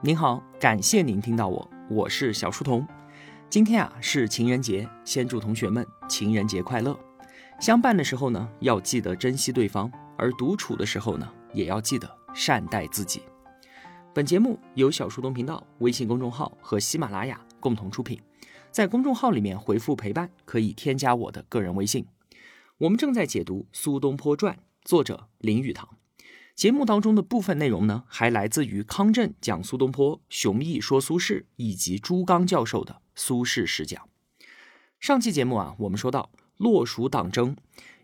您好，感谢您听到我，我是小书童。今天啊是情人节，先祝同学们情人节快乐。相伴的时候呢，要记得珍惜对方；而独处的时候呢，也要记得善待自己。本节目由小书童频道微信公众号和喜马拉雅共同出品。在公众号里面回复“陪伴”，可以添加我的个人微信。我们正在解读《苏东坡传》，作者林语堂。节目当中的部分内容呢，还来自于康震讲苏东坡、熊毅说苏轼以及朱刚教授的苏轼十讲。上期节目啊，我们说到洛蜀党争，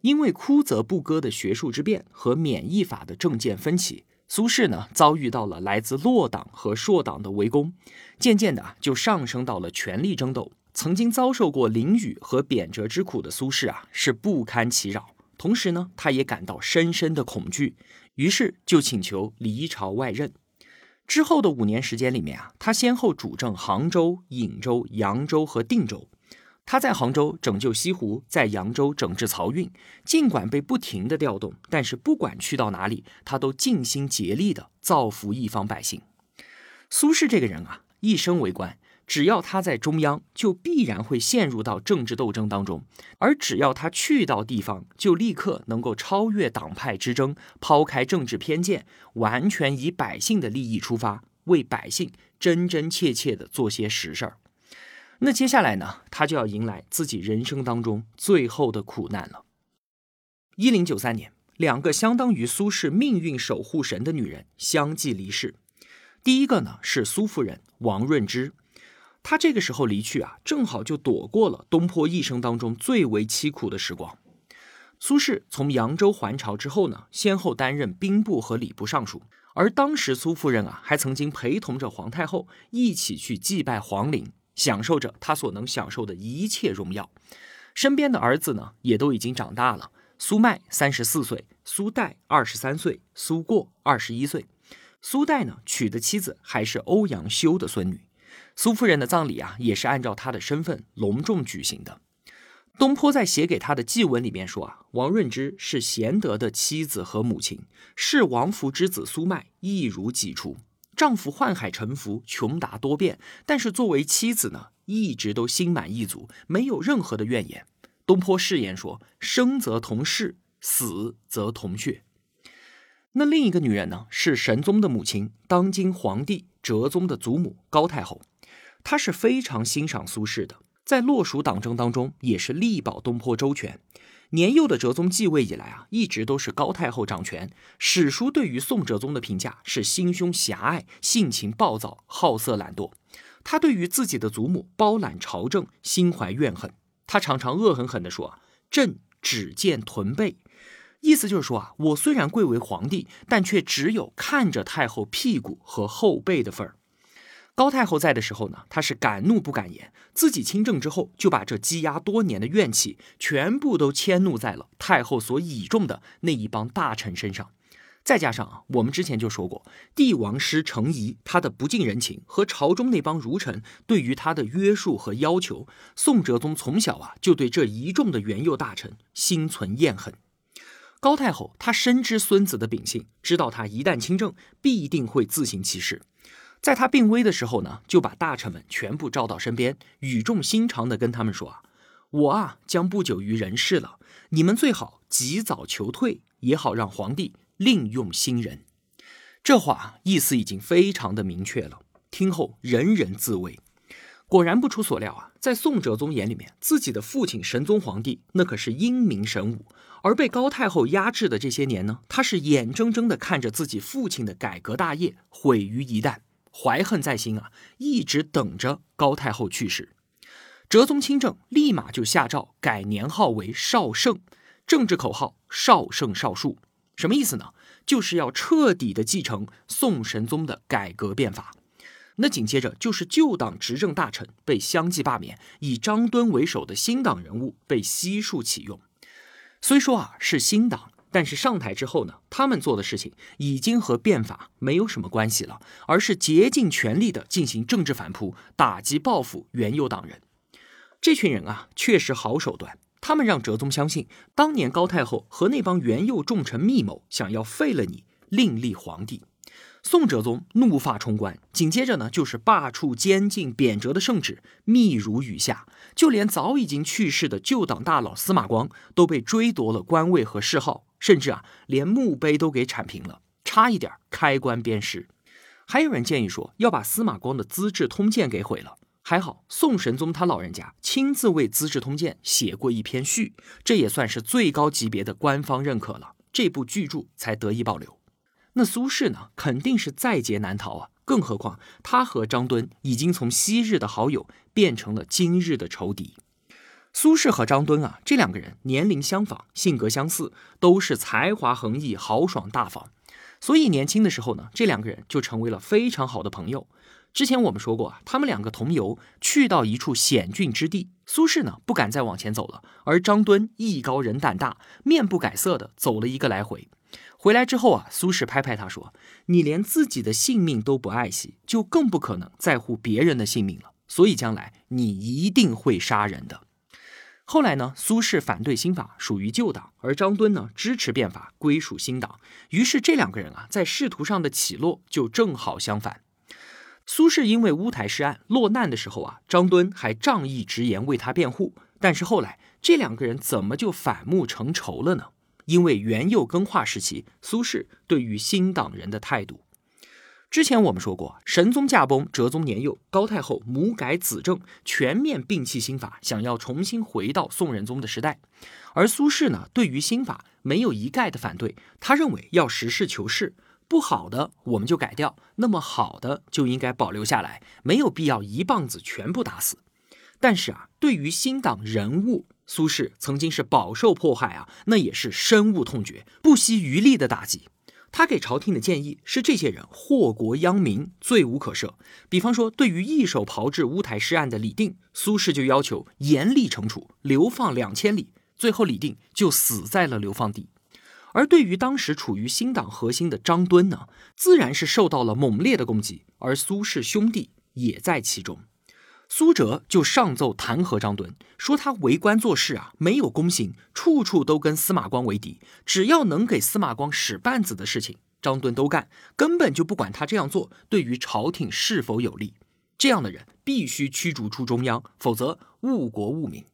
因为枯泽不割的学术之辩和免疫法的政见分歧，苏轼呢遭遇到了来自洛党和朔党的围攻，渐渐的就上升到了权力争斗。曾经遭受过淋雨和贬谪之苦的苏轼啊，是不堪其扰，同时呢，他也感到深深的恐惧。于是就请求离朝外任。之后的五年时间里面啊，他先后主政杭州、颍州、扬州和定州。他在杭州拯救西湖，在扬州整治漕运。尽管被不停的调动，但是不管去到哪里，他都尽心竭力的造福一方百姓。苏轼这个人啊，一生为官。只要他在中央，就必然会陷入到政治斗争当中；而只要他去到地方，就立刻能够超越党派之争，抛开政治偏见，完全以百姓的利益出发，为百姓真真切切的做些实事儿。那接下来呢，他就要迎来自己人生当中最后的苦难了。一零九三年，两个相当于苏轼命运守护神的女人相继离世。第一个呢是苏夫人王润之。他这个时候离去啊，正好就躲过了东坡一生当中最为凄苦的时光。苏轼从扬州还朝之后呢，先后担任兵部和礼部尚书，而当时苏夫人啊，还曾经陪同着皇太后一起去祭拜皇陵，享受着他所能享受的一切荣耀。身边的儿子呢，也都已经长大了。苏迈三十四岁，苏代二十三岁，苏过二十一岁。苏代呢，娶的妻子还是欧阳修的孙女。苏夫人的葬礼啊，也是按照她的身份隆重举行的。东坡在写给她的祭文里面说啊，王润之是贤德的妻子和母亲，视王弗之子苏迈一如己出。丈夫宦海沉浮，穷达多变，但是作为妻子呢，一直都心满意足，没有任何的怨言。东坡誓言说：“生则同室，死则同穴。”那另一个女人呢，是神宗的母亲，当今皇帝哲宗的祖母高太后。他是非常欣赏苏轼的，在洛蜀党争当中也是力保东坡周全。年幼的哲宗继位以来啊，一直都是高太后掌权。史书对于宋哲宗的评价是心胸狭隘、性情暴躁、好色懒惰。他对于自己的祖母包揽朝政心怀怨恨，他常常恶狠狠地说：“朕只见臀背。”意思就是说啊，我虽然贵为皇帝，但却只有看着太后屁股和后背的份儿。高太后在的时候呢，她是敢怒不敢言。自己亲政之后，就把这积压多年的怨气全部都迁怒在了太后所倚重的那一帮大臣身上。再加上啊，我们之前就说过，帝王师程颐他的不近人情和朝中那帮儒臣对于他的约束和要求，宋哲宗从小啊就对这一众的元佑大臣心存厌恨。高太后她深知孙子的秉性，知道他一旦亲政，必定会自行其事。在他病危的时候呢，就把大臣们全部召到身边，语重心长地跟他们说：“啊，我啊将不久于人世了，你们最好及早求退，也好让皇帝另用新人。”这话意思已经非常的明确了，听后人人自危。果然不出所料啊，在宋哲宗眼里面，自己的父亲神宗皇帝那可是英明神武，而被高太后压制的这些年呢，他是眼睁睁地看着自己父亲的改革大业毁于一旦。怀恨在心啊，一直等着高太后去世。哲宗亲政，立马就下诏改年号为绍圣，政治口号绍圣绍术，什么意思呢？就是要彻底的继承宋神宗的改革变法。那紧接着就是旧党执政大臣被相继罢免，以张敦为首的新党人物被悉数启用。虽说啊是新党。但是上台之后呢，他们做的事情已经和变法没有什么关系了，而是竭尽全力的进行政治反扑，打击报复元佑党人。这群人啊，确实好手段。他们让哲宗相信，当年高太后和那帮元佑重臣密谋，想要废了你，另立皇帝。宋哲宗怒发冲冠，紧接着呢就是罢黜监禁、贬谪的圣旨密如雨下，就连早已经去世的旧党大佬司马光都被追夺了官位和谥号，甚至啊连墓碑都给铲平了，差一点开棺鞭尸。还有人建议说要把司马光的《资治通鉴》给毁了，还好宋神宗他老人家亲自为《资治通鉴》写过一篇序，这也算是最高级别的官方认可了，这部巨著才得以保留。那苏轼呢，肯定是在劫难逃啊！更何况他和张敦已经从昔日的好友变成了今日的仇敌。苏轼和张敦啊，这两个人年龄相仿，性格相似，都是才华横溢、豪爽大方，所以年轻的时候呢，这两个人就成为了非常好的朋友。之前我们说过啊，他们两个同游去到一处险峻之地，苏轼呢不敢再往前走了，而张敦艺高人胆大，面不改色的走了一个来回。回来之后啊，苏轼拍拍他说：“你连自己的性命都不爱惜，就更不可能在乎别人的性命了。所以将来你一定会杀人的。”后来呢，苏轼反对新法，属于旧党；而张敦呢，支持变法，归属新党。于是这两个人啊，在仕途上的起落就正好相反。苏轼因为乌台诗案落难的时候啊，张敦还仗义直言为他辩护。但是后来这两个人怎么就反目成仇了呢？因为元佑更化时期，苏轼对于新党人的态度，之前我们说过，神宗驾崩，哲宗年幼，高太后母改子正，全面摒弃新法，想要重新回到宋仁宗的时代。而苏轼呢，对于新法没有一概的反对，他认为要实事求是，不好的我们就改掉，那么好的就应该保留下来，没有必要一棒子全部打死。但是啊，对于新党人物，苏轼曾经是饱受迫害啊，那也是深恶痛绝，不惜余力的打击。他给朝廷的建议是：这些人祸国殃民，罪无可赦。比方说，对于一手炮制乌台诗案的李定，苏轼就要求严厉惩处，流放两千里。最后，李定就死在了流放地。而对于当时处于新党核心的张敦呢，自然是受到了猛烈的攻击，而苏轼兄弟也在其中。苏辙就上奏弹劾张敦，说他为官做事啊没有公信，处处都跟司马光为敌，只要能给司马光使绊子的事情，张敦都干，根本就不管他这样做对于朝廷是否有利。这样的人必须驱逐出中央，否则误国误民。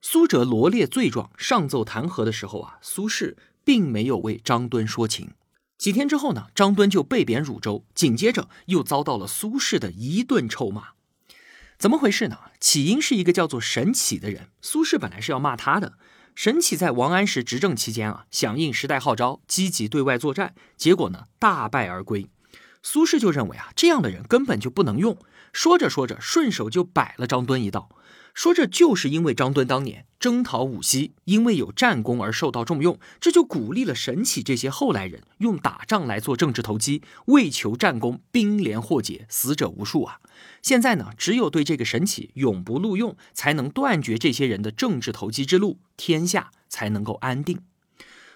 苏辙罗列罪状上奏弹劾的时候啊，苏轼并没有为张敦说情。几天之后呢，张敦就被贬汝州，紧接着又遭到了苏轼的一顿臭骂。怎么回事呢？起因是一个叫做沈起的人，苏轼本来是要骂他的。沈起在王安石执政期间啊，响应时代号召，积极对外作战，结果呢大败而归。苏轼就认为啊，这样的人根本就不能用。说着说着，顺手就摆了张敦一道。说这就是因为张敦当年征讨武溪，因为有战功而受到重用，这就鼓励了沈起这些后来人用打仗来做政治投机，为求战功，兵连祸结，死者无数啊！现在呢，只有对这个沈起永不录用，才能断绝这些人的政治投机之路，天下才能够安定。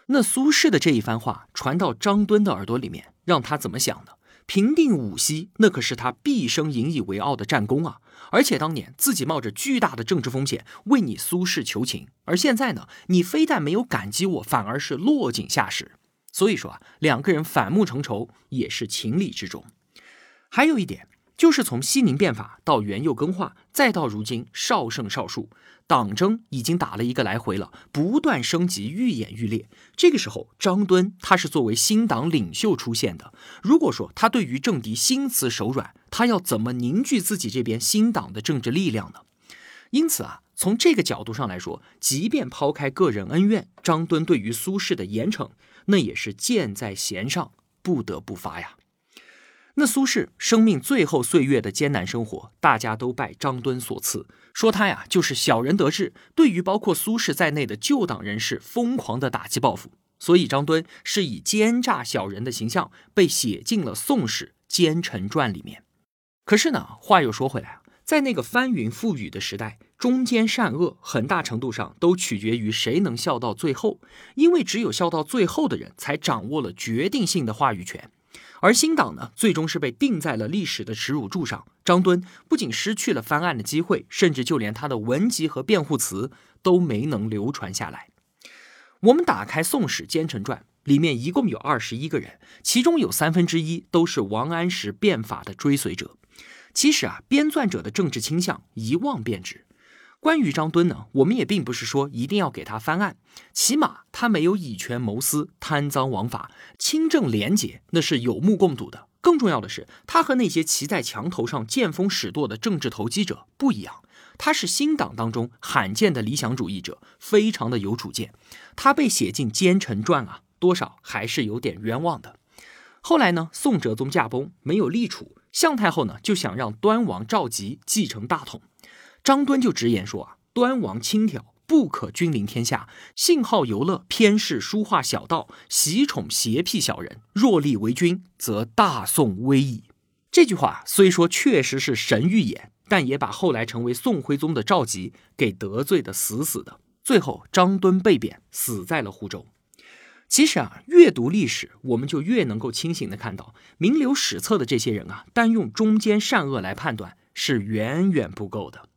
那苏轼的这一番话传到张敦的耳朵里面，让他怎么想呢？平定武溪，那可是他毕生引以为傲的战功啊！而且当年自己冒着巨大的政治风险为你苏轼求情，而现在呢，你非但没有感激我，反而是落井下石。所以说啊，两个人反目成仇也是情理之中。还有一点。就是从西宁变法到元佑更化，再到如今少胜少数，党争已经打了一个来回了，不断升级，愈演愈烈。这个时候，张敦他是作为新党领袖出现的。如果说他对于政敌心慈手软，他要怎么凝聚自己这边新党的政治力量呢？因此啊，从这个角度上来说，即便抛开个人恩怨，张敦对于苏轼的严惩，那也是箭在弦上，不得不发呀。那苏轼生命最后岁月的艰难生活，大家都拜张敦所赐，说他呀就是小人得志，对于包括苏轼在内的旧党人士疯狂的打击报复，所以张敦是以奸诈小人的形象被写进了《宋史·奸臣传》里面。可是呢，话又说回来啊，在那个翻云覆雨的时代，中间善恶很大程度上都取决于谁能笑到最后，因为只有笑到最后的人才掌握了决定性的话语权。而新党呢，最终是被钉在了历史的耻辱柱上。张敦不仅失去了翻案的机会，甚至就连他的文集和辩护词都没能流传下来。我们打开《宋史·奸臣传》，里面一共有二十一个人，其中有三分之一都是王安石变法的追随者。其实啊，编撰者的政治倾向一望便知。关于张敦呢，我们也并不是说一定要给他翻案，起码他没有以权谋私、贪赃枉法、清正廉洁，那是有目共睹的。更重要的是，他和那些骑在墙头上见风使舵的政治投机者不一样，他是新党当中罕见的理想主义者，非常的有主见。他被写进《奸臣传》啊，多少还是有点冤枉的。后来呢，宋哲宗驾崩，没有立储，向太后呢就想让端王赵佶继承大统。张敦就直言说啊，端王轻佻，不可君临天下，性好游乐，偏嗜书画小道，喜宠邪僻小人。若立为君，则大宋危矣。这句话虽说确实是神预言，但也把后来成为宋徽宗的赵佶给得罪的死死的。最后，张敦被贬，死在了湖州。其实啊，越读历史，我们就越能够清醒的看到，名留史册的这些人啊，单用忠奸善恶来判断是远远不够的。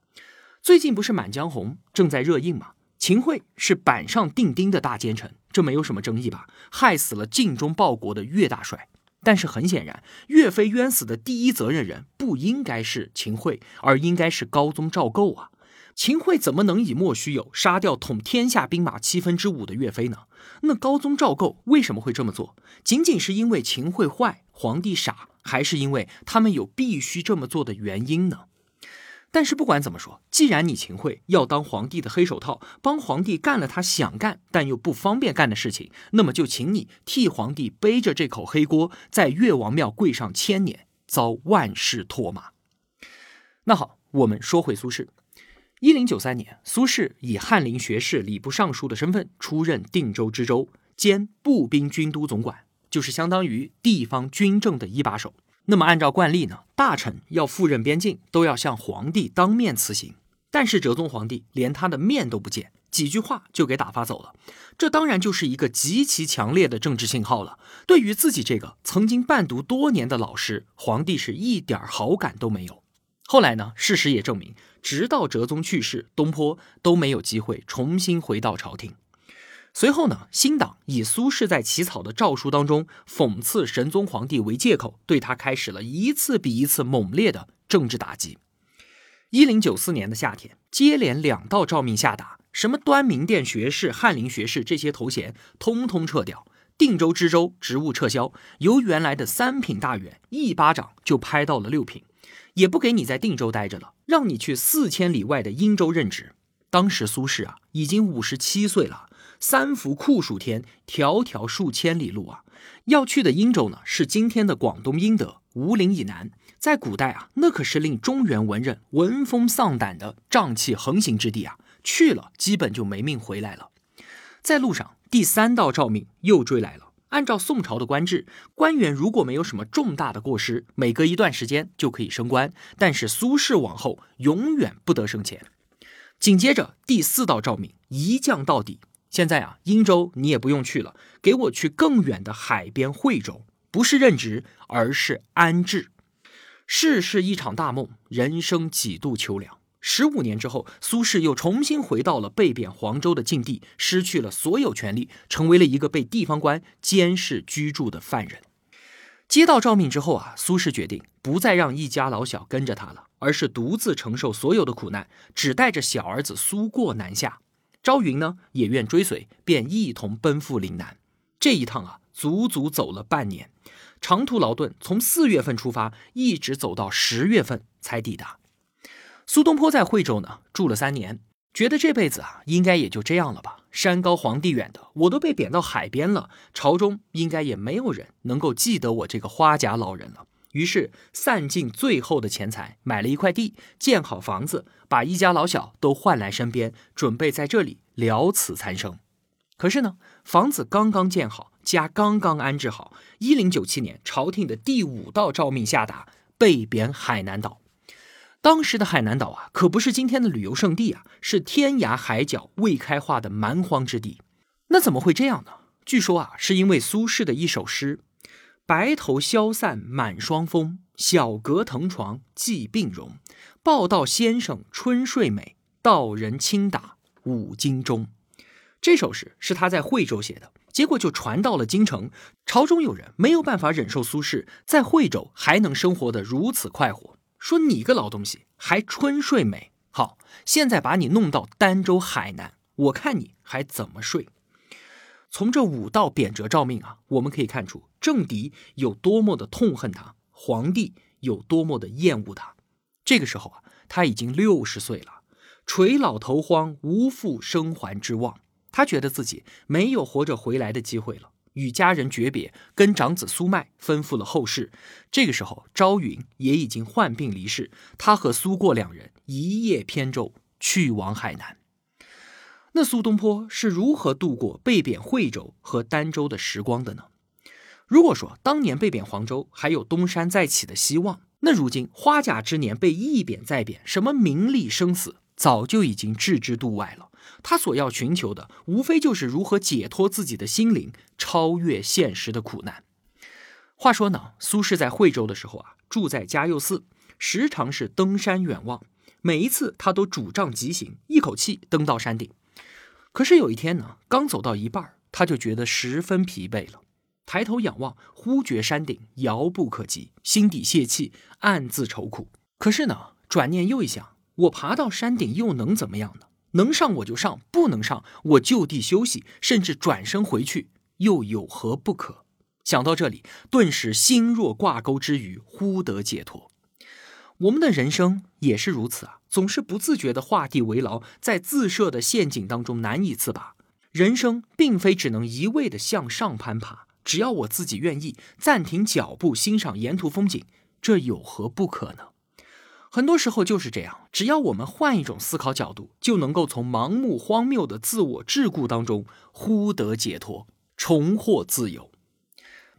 最近不是《满江红》正在热映吗？秦桧是板上钉钉的大奸臣，这没有什么争议吧？害死了尽忠报国的岳大帅。但是很显然，岳飞冤死的第一责任人不应该是秦桧，而应该是高宗赵构啊！秦桧怎么能以莫须有杀掉统天下兵马七分之五的岳飞呢？那高宗赵构为什么会这么做？仅仅是因为秦桧坏，皇帝傻，还是因为他们有必须这么做的原因呢？但是不管怎么说，既然你秦桧要当皇帝的黑手套，帮皇帝干了他想干但又不方便干的事情，那么就请你替皇帝背着这口黑锅，在岳王庙跪上千年，遭万世唾骂。那好，我们说回苏轼。一零九三年，苏轼以翰林学士、礼部尚书的身份出任定州知州兼步兵军都总管，就是相当于地方军政的一把手。那么按照惯例呢，大臣要赴任边境，都要向皇帝当面辞行。但是哲宗皇帝连他的面都不见，几句话就给打发走了。这当然就是一个极其强烈的政治信号了。对于自己这个曾经伴读多年的老师，皇帝是一点好感都没有。后来呢，事实也证明，直到哲宗去世，东坡都没有机会重新回到朝廷。随后呢，新党以苏轼在起草的诏书当中讽刺神宗皇帝为借口，对他开始了一次比一次猛烈的政治打击。一零九四年的夏天，接连两道诏命下达，什么端明殿学士、翰林学士这些头衔通通撤掉，定州知州职务撤销，由原来的三品大员一巴掌就拍到了六品，也不给你在定州待着了，让你去四千里外的殷州任职。当时苏轼啊，已经五十七岁了。三伏酷暑天，迢迢数千里路啊！要去的殷州呢，是今天的广东英德吴岭以南。在古代啊，那可是令中原文人闻风丧胆的瘴气横行之地啊！去了，基本就没命回来了。在路上，第三道诏命又追来了。按照宋朝的官制，官员如果没有什么重大的过失，每隔一段时间就可以升官。但是苏轼往后永远不得升迁。紧接着，第四道诏命一降到底。现在啊，殷州你也不用去了，给我去更远的海边惠州，不是任职，而是安置。世事一场大梦，人生几度秋凉。十五年之后，苏轼又重新回到了被贬黄州的境地，失去了所有权利，成为了一个被地方官监视居住的犯人。接到诏命之后啊，苏轼决定不再让一家老小跟着他了，而是独自承受所有的苦难，只带着小儿子苏过南下。朝云呢也愿追随，便一同奔赴岭南。这一趟啊，足足走了半年，长途劳顿，从四月份出发，一直走到十月份才抵达。苏东坡在惠州呢住了三年，觉得这辈子啊应该也就这样了吧。山高皇帝远的，我都被贬到海边了，朝中应该也没有人能够记得我这个花甲老人了。于是散尽最后的钱财，买了一块地，建好房子，把一家老小都换来身边，准备在这里了此残生。可是呢，房子刚刚建好，家刚刚安置好，一零九七年，朝廷的第五道诏命下达，被贬海南岛。当时的海南岛啊，可不是今天的旅游胜地啊，是天涯海角未开化的蛮荒之地。那怎么会这样呢？据说啊，是因为苏轼的一首诗。白头消散满霜风，小阁藤床寄病容。报道先生春睡美，道人轻打五斤钟。这首诗是他在惠州写的，结果就传到了京城，朝中有人没有办法忍受苏轼在惠州还能生活的如此快活，说你个老东西还春睡美好，现在把你弄到儋州海南，我看你还怎么睡。从这五道贬谪诏命啊，我们可以看出政敌有多么的痛恨他，皇帝有多么的厌恶他。这个时候啊，他已经六十岁了，垂老头荒，无复生还之望。他觉得自己没有活着回来的机会了，与家人诀别，跟长子苏迈吩咐了后事。这个时候，朝云也已经患病离世，他和苏过两人一叶扁舟去往海南。那苏东坡是如何度过被贬惠州和儋州的时光的呢？如果说当年被贬黄州还有东山再起的希望，那如今花甲之年被一贬再贬，什么名利生死早就已经置之度外了。他所要寻求的，无非就是如何解脱自己的心灵，超越现实的苦难。话说呢，苏轼在惠州的时候啊，住在嘉佑寺，时常是登山远望。每一次他都主杖疾行，一口气登到山顶。可是有一天呢，刚走到一半，他就觉得十分疲惫了，抬头仰望，忽觉山顶遥不可及，心底泄气，暗自愁苦。可是呢，转念又一想，我爬到山顶又能怎么样呢？能上我就上，不能上我就地休息，甚至转身回去，又有何不可？想到这里，顿时心若挂钩之余，忽得解脱。我们的人生也是如此啊，总是不自觉的画地为牢，在自设的陷阱当中难以自拔。人生并非只能一味的向上攀爬，只要我自己愿意暂停脚步，欣赏沿途风景，这有何不可呢？很多时候就是这样，只要我们换一种思考角度，就能够从盲目荒谬的自我桎梏当中忽得解脱，重获自由。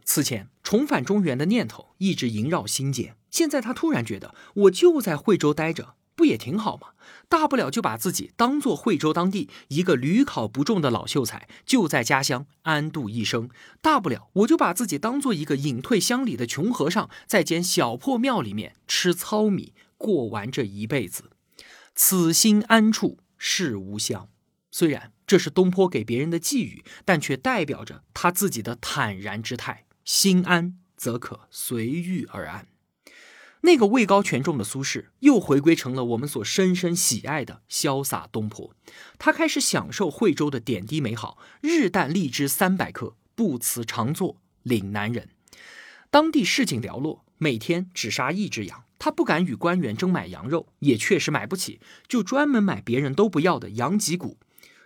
此前重返中原的念头一直萦绕心间，现在他突然觉得，我就在惠州待着，不也挺好吗？大不了就把自己当做惠州当地一个屡考不中的老秀才，就在家乡安度一生。大不了我就把自己当做一个隐退乡里的穷和尚，在间小破庙里面吃糙米。过完这一辈子，此心安处是吾乡。虽然这是东坡给别人的寄语，但却代表着他自己的坦然之态。心安则可随遇而安。那个位高权重的苏轼，又回归成了我们所深深喜爱的潇洒东坡。他开始享受惠州的点滴美好，日啖荔枝三百颗，不辞长作岭南人。当地市井寥落，每天只杀一只羊。他不敢与官员争买羊肉，也确实买不起，就专门买别人都不要的羊脊骨，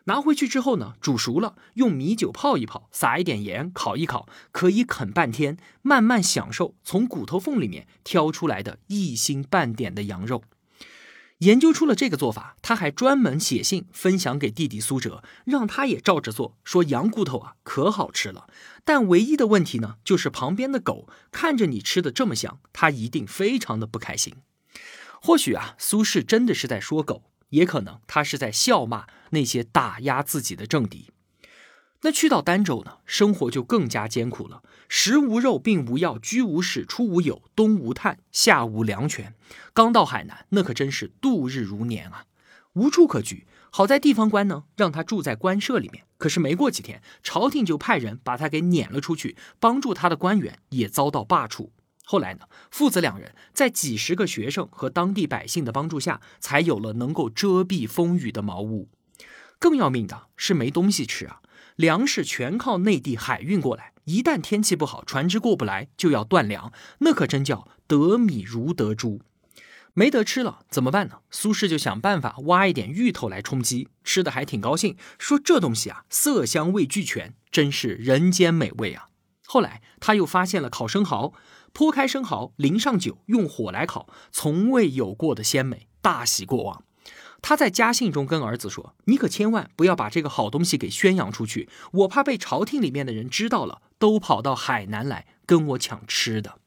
拿回去之后呢，煮熟了，用米酒泡一泡，撒一点盐，烤一烤，可以啃半天，慢慢享受从骨头缝里面挑出来的一星半点的羊肉。研究出了这个做法，他还专门写信分享给弟弟苏辙，让他也照着做。说羊骨头啊，可好吃了。但唯一的问题呢，就是旁边的狗看着你吃的这么香，它一定非常的不开心。或许啊，苏轼真的是在说狗，也可能他是在笑骂那些打压自己的政敌。那去到儋州呢，生活就更加艰苦了。食无肉，病无药，居无室，出无友，冬无炭，夏无粮泉。刚到海南，那可真是度日如年啊，无处可居。好在地方官呢，让他住在官舍里面。可是没过几天，朝廷就派人把他给撵了出去。帮助他的官员也遭到罢黜。后来呢，父子两人在几十个学生和当地百姓的帮助下，才有了能够遮蔽风雨的茅屋。更要命的是没东西吃啊。粮食全靠内地海运过来，一旦天气不好，船只过不来，就要断粮，那可真叫得米如得珠。没得吃了怎么办呢？苏轼就想办法挖一点芋头来充饥，吃的还挺高兴，说这东西啊，色香味俱全，真是人间美味啊。后来他又发现了烤生蚝，剖开生蚝，淋上酒，用火来烤，从未有过的鲜美，大喜过望。他在家信中跟儿子说：“你可千万不要把这个好东西给宣扬出去，我怕被朝廷里面的人知道了，都跑到海南来跟我抢吃的。”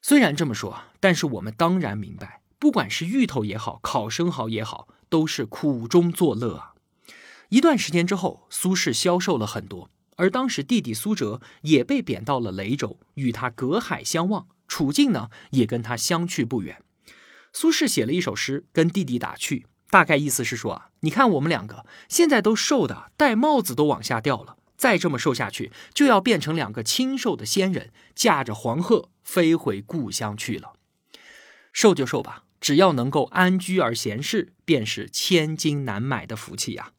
虽然这么说，但是我们当然明白，不管是芋头也好，烤生蚝也好，都是苦中作乐啊。一段时间之后，苏轼消瘦了很多，而当时弟弟苏辙也被贬到了雷州，与他隔海相望，处境呢也跟他相去不远。苏轼写了一首诗，跟弟弟打趣，大概意思是说啊，你看我们两个现在都瘦的戴帽子都往下掉了，再这么瘦下去，就要变成两个清瘦的仙人，驾着黄鹤飞回故乡去了。瘦就瘦吧，只要能够安居而闲适，便是千金难买的福气呀。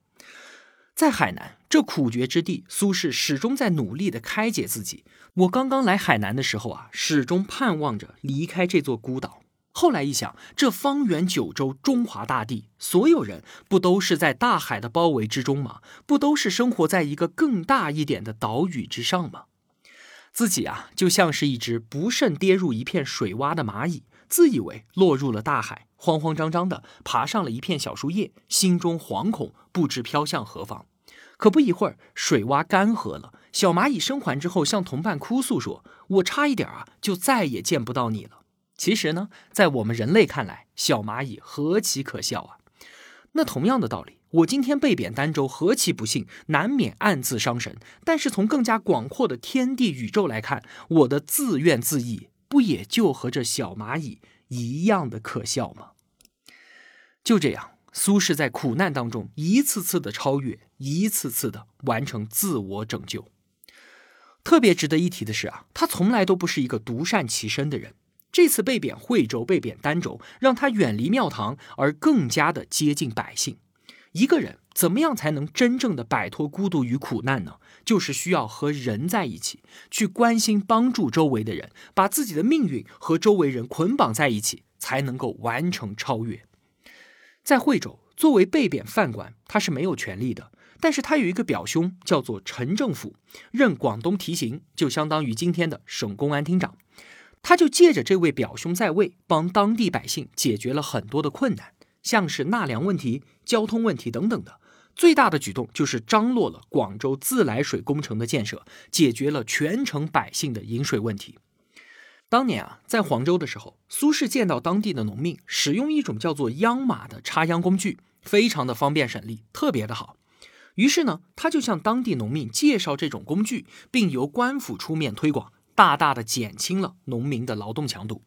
在海南这苦绝之地，苏轼始终在努力的开解自己。我刚刚来海南的时候啊，始终盼望着离开这座孤岛。后来一想，这方圆九州中华大地，所有人不都是在大海的包围之中吗？不都是生活在一个更大一点的岛屿之上吗？自己啊，就像是一只不慎跌入一片水洼的蚂蚁，自以为落入了大海，慌慌张张的爬上了一片小树叶，心中惶恐，不知飘向何方。可不一会儿，水洼干涸了，小蚂蚁生还之后，向同伴哭诉说：“我差一点啊，就再也见不到你了。”其实呢，在我们人类看来，小蚂蚁何其可笑啊！那同样的道理，我今天被贬儋州，何其不幸，难免暗自伤神。但是从更加广阔的天地宇宙来看，我的自怨自艾，不也就和这小蚂蚁一样的可笑吗？就这样，苏轼在苦难当中一次次的超越，一次次的完成自我拯救。特别值得一提的是啊，他从来都不是一个独善其身的人。这次被贬惠州、被贬儋州，让他远离庙堂，而更加的接近百姓。一个人怎么样才能真正的摆脱孤独与苦难呢？就是需要和人在一起，去关心、帮助周围的人，把自己的命运和周围人捆绑在一起，才能够完成超越。在惠州，作为被贬犯官，他是没有权利的，但是他有一个表兄，叫做陈政府，任广东提刑，就相当于今天的省公安厅长。他就借着这位表兄在位，帮当地百姓解决了很多的困难，像是纳粮问题、交通问题等等的。最大的举动就是张罗了广州自来水工程的建设，解决了全城百姓的饮水问题。当年啊，在黄州的时候，苏轼见到当地的农民使用一种叫做秧马的插秧工具，非常的方便省力，特别的好。于是呢，他就向当地农民介绍这种工具，并由官府出面推广。大大的减轻了农民的劳动强度。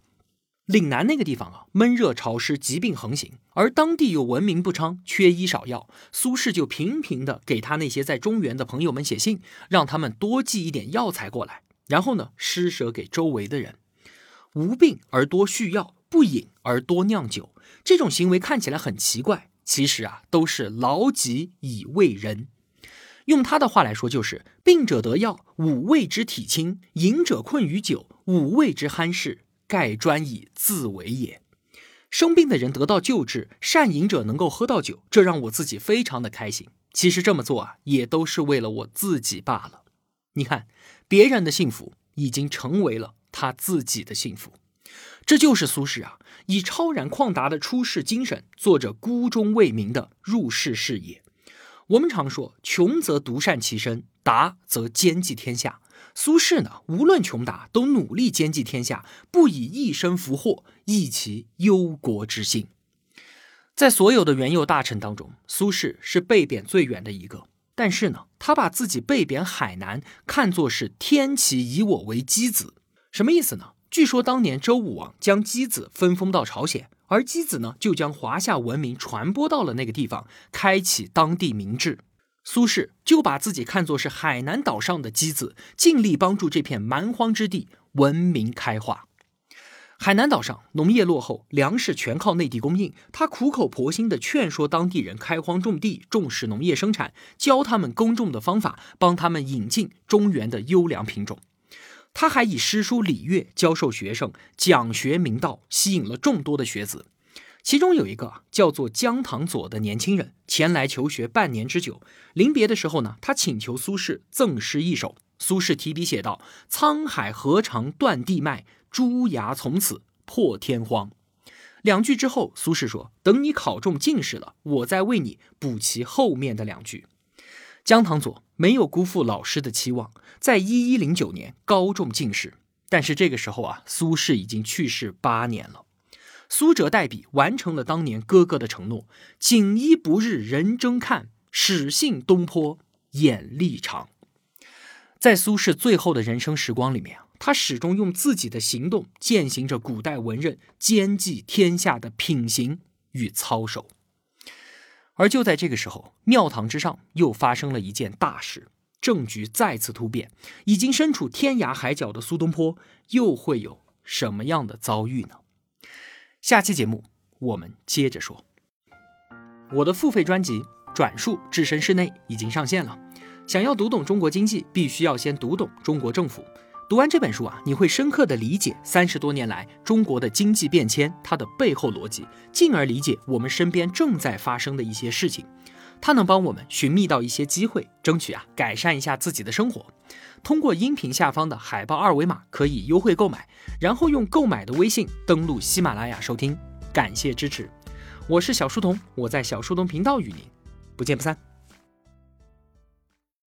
岭南那个地方啊，闷热潮湿，疾病横行，而当地又文明不昌，缺医少药。苏轼就频频的给他那些在中原的朋友们写信，让他们多寄一点药材过来，然后呢，施舍给周围的人。无病而多续药，不饮而多酿酒，这种行为看起来很奇怪，其实啊，都是劳己以慰人。用他的话来说，就是病者得药，五味之体轻；饮者困于酒，五味之酣适。盖专以自为也。生病的人得到救治，善饮者能够喝到酒，这让我自己非常的开心。其实这么做啊，也都是为了我自己罢了。你看，别人的幸福已经成为了他自己的幸福。这就是苏轼啊，以超然旷达的出世精神，做着孤忠为民的入世事业。我们常说，穷则独善其身，达则兼济天下。苏轼呢，无论穷达，都努力兼济天下，不以一身福祸，益其忧国之心。在所有的元佑大臣当中，苏轼是被贬最远的一个。但是呢，他把自己被贬海南看作是天启以我为箕子，什么意思呢？据说当年周武王将箕子分封到朝鲜。而箕子呢，就将华夏文明传播到了那个地方，开启当地民治。苏轼就把自己看作是海南岛上的箕子，尽力帮助这片蛮荒之地文明开化。海南岛上农业落后，粮食全靠内地供应。他苦口婆心地劝说当地人开荒种地，重视农业生产，教他们耕种的方法，帮他们引进中原的优良品种。他还以诗书礼乐教授学生，讲学明道，吸引了众多的学子。其中有一个叫做姜唐佐的年轻人前来求学半年之久。临别的时候呢，他请求苏轼赠诗一首。苏轼提笔写道：“沧海何尝断地脉，朱崖从此破天荒。”两句之后，苏轼说：“等你考中进士了，我再为你补齐后面的两句。”姜唐佐没有辜负老师的期望，在一一零九年高中进士。但是这个时候啊，苏轼已经去世八年了。苏辙代笔完成了当年哥哥的承诺：“锦衣不日人争看，始信东坡眼力长。”在苏轼最后的人生时光里面，他始终用自己的行动践行着古代文人兼济天下的品行与操守。而就在这个时候，庙堂之上又发生了一件大事。政局再次突变，已经身处天涯海角的苏东坡又会有什么样的遭遇呢？下期节目我们接着说。我的付费专辑《转述置身事内》已经上线了。想要读懂中国经济，必须要先读懂中国政府。读完这本书啊，你会深刻的理解三十多年来中国的经济变迁，它的背后逻辑，进而理解我们身边正在发生的一些事情。它能帮我们寻觅到一些机会，争取啊改善一下自己的生活。通过音频下方的海报二维码可以优惠购买，然后用购买的微信登录喜马拉雅收听。感谢支持，我是小书童，我在小书童频道与您不见不散。